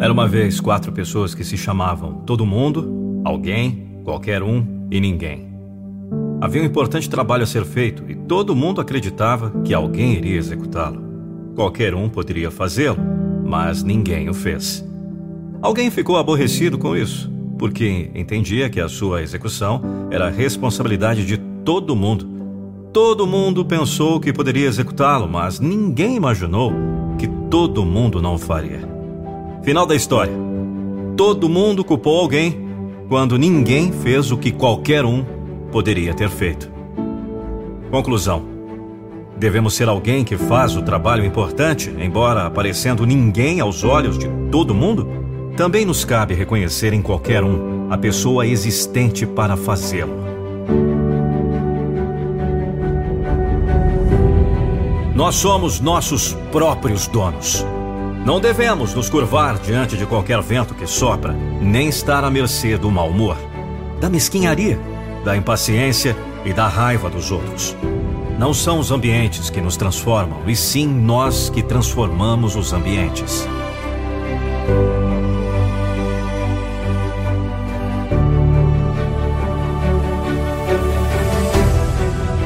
Era uma vez quatro pessoas que se chamavam Todo Mundo, Alguém, Qualquer Um e Ninguém. Havia um importante trabalho a ser feito e todo mundo acreditava que alguém iria executá-lo. Qualquer um poderia fazê-lo, mas ninguém o fez. Alguém ficou aborrecido com isso, porque entendia que a sua execução era responsabilidade de todo mundo Todo mundo pensou que poderia executá-lo, mas ninguém imaginou que todo mundo não faria. Final da história. Todo mundo culpou alguém quando ninguém fez o que qualquer um poderia ter feito. Conclusão. Devemos ser alguém que faz o trabalho importante, embora aparecendo ninguém aos olhos de todo mundo? Também nos cabe reconhecer em qualquer um a pessoa existente para fazê-lo. Nós somos nossos próprios donos. Não devemos nos curvar diante de qualquer vento que sopra, nem estar à mercê do mau humor, da mesquinharia, da impaciência e da raiva dos outros. Não são os ambientes que nos transformam, e sim nós que transformamos os ambientes.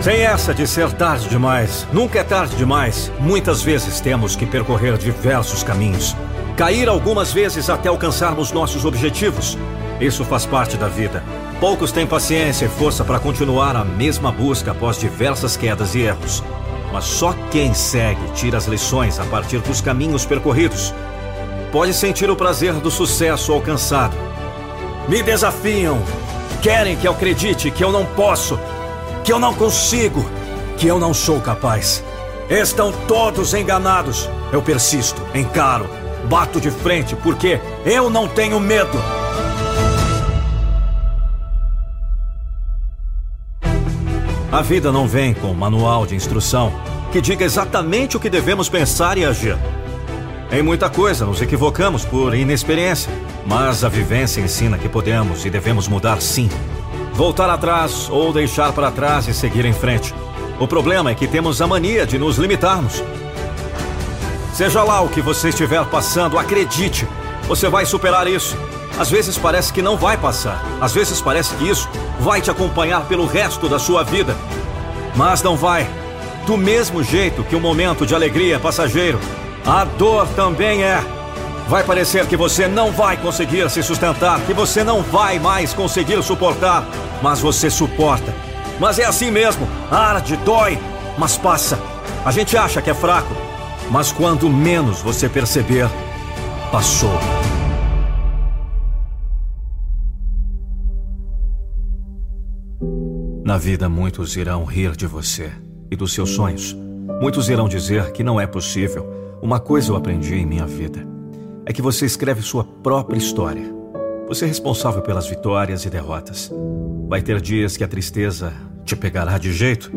Sem essa de ser tarde demais. Nunca é tarde demais. Muitas vezes temos que percorrer diversos caminhos. Cair algumas vezes até alcançarmos nossos objetivos. Isso faz parte da vida. Poucos têm paciência e força para continuar a mesma busca após diversas quedas e erros. Mas só quem segue tira as lições a partir dos caminhos percorridos. Pode sentir o prazer do sucesso alcançado. Me desafiam. Querem que eu acredite que eu não posso, que eu não consigo, que eu não sou capaz. Estão todos enganados. Eu persisto, encaro, bato de frente porque eu não tenho medo. A vida não vem com um manual de instrução que diga exatamente o que devemos pensar e agir. Em muita coisa nos equivocamos por inexperiência, mas a vivência ensina que podemos e devemos mudar sim voltar atrás ou deixar para trás e seguir em frente. O problema é que temos a mania de nos limitarmos. Seja lá o que você estiver passando, acredite, você vai superar isso. Às vezes parece que não vai passar, às vezes parece que isso vai te acompanhar pelo resto da sua vida. Mas não vai. Do mesmo jeito que um momento de alegria é passageiro, a dor também é. Vai parecer que você não vai conseguir se sustentar, que você não vai mais conseguir suportar, mas você suporta. Mas é assim mesmo, arde, dói, mas passa. A gente acha que é fraco, mas quando menos você perceber, passou. Na vida, muitos irão rir de você e dos seus sonhos. Muitos irão dizer que não é possível. Uma coisa eu aprendi em minha vida é que você escreve sua própria história. Você é responsável pelas vitórias e derrotas. Vai ter dias que a tristeza te pegará de jeito.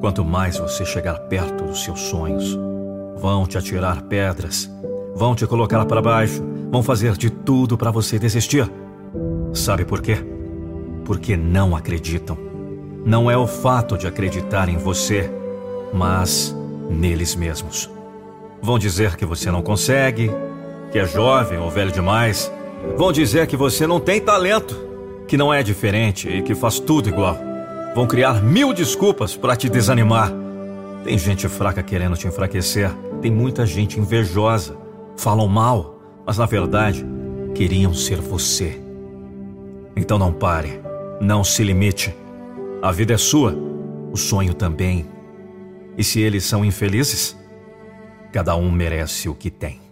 Quanto mais você chegar perto dos seus sonhos, vão te atirar pedras, vão te colocar para baixo, vão fazer de tudo para você desistir. Sabe por quê? Porque não acreditam. Não é o fato de acreditar em você, mas neles mesmos. Vão dizer que você não consegue, que é jovem ou velho demais. Vão dizer que você não tem talento, que não é diferente e que faz tudo igual. Vão criar mil desculpas para te desanimar. Tem gente fraca querendo te enfraquecer. Tem muita gente invejosa. Falam mal, mas na verdade queriam ser você. Então não pare. Não se limite. A vida é sua, o sonho também. E se eles são infelizes? Cada um merece o que tem.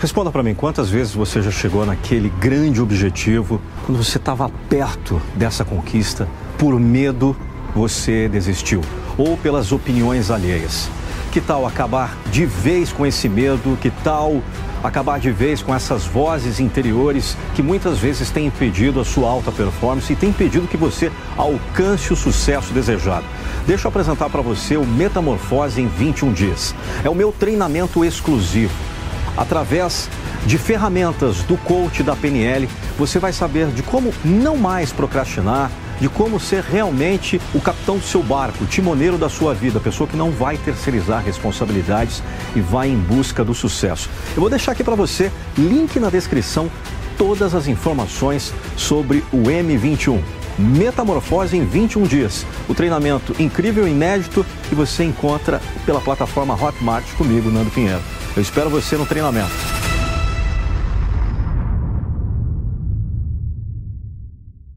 Responda para mim, quantas vezes você já chegou naquele grande objetivo, quando você estava perto dessa conquista, por medo você desistiu, ou pelas opiniões alheias? Que tal acabar de vez com esse medo? Que tal acabar de vez com essas vozes interiores que muitas vezes têm impedido a sua alta performance e têm impedido que você alcance o sucesso desejado. Deixa eu apresentar para você o Metamorfose em 21 dias. É o meu treinamento exclusivo. Através de ferramentas do coach da PNL, você vai saber de como não mais procrastinar, de como ser realmente o capitão do seu barco, o timoneiro da sua vida, a pessoa que não vai terceirizar responsabilidades e vai em busca do sucesso. Eu vou deixar aqui para você, link na descrição, todas as informações sobre o M21. Metamorfose em 21 dias. O treinamento incrível e inédito que você encontra pela plataforma Hotmart comigo, Nando Pinheiro. Eu espero você no treinamento.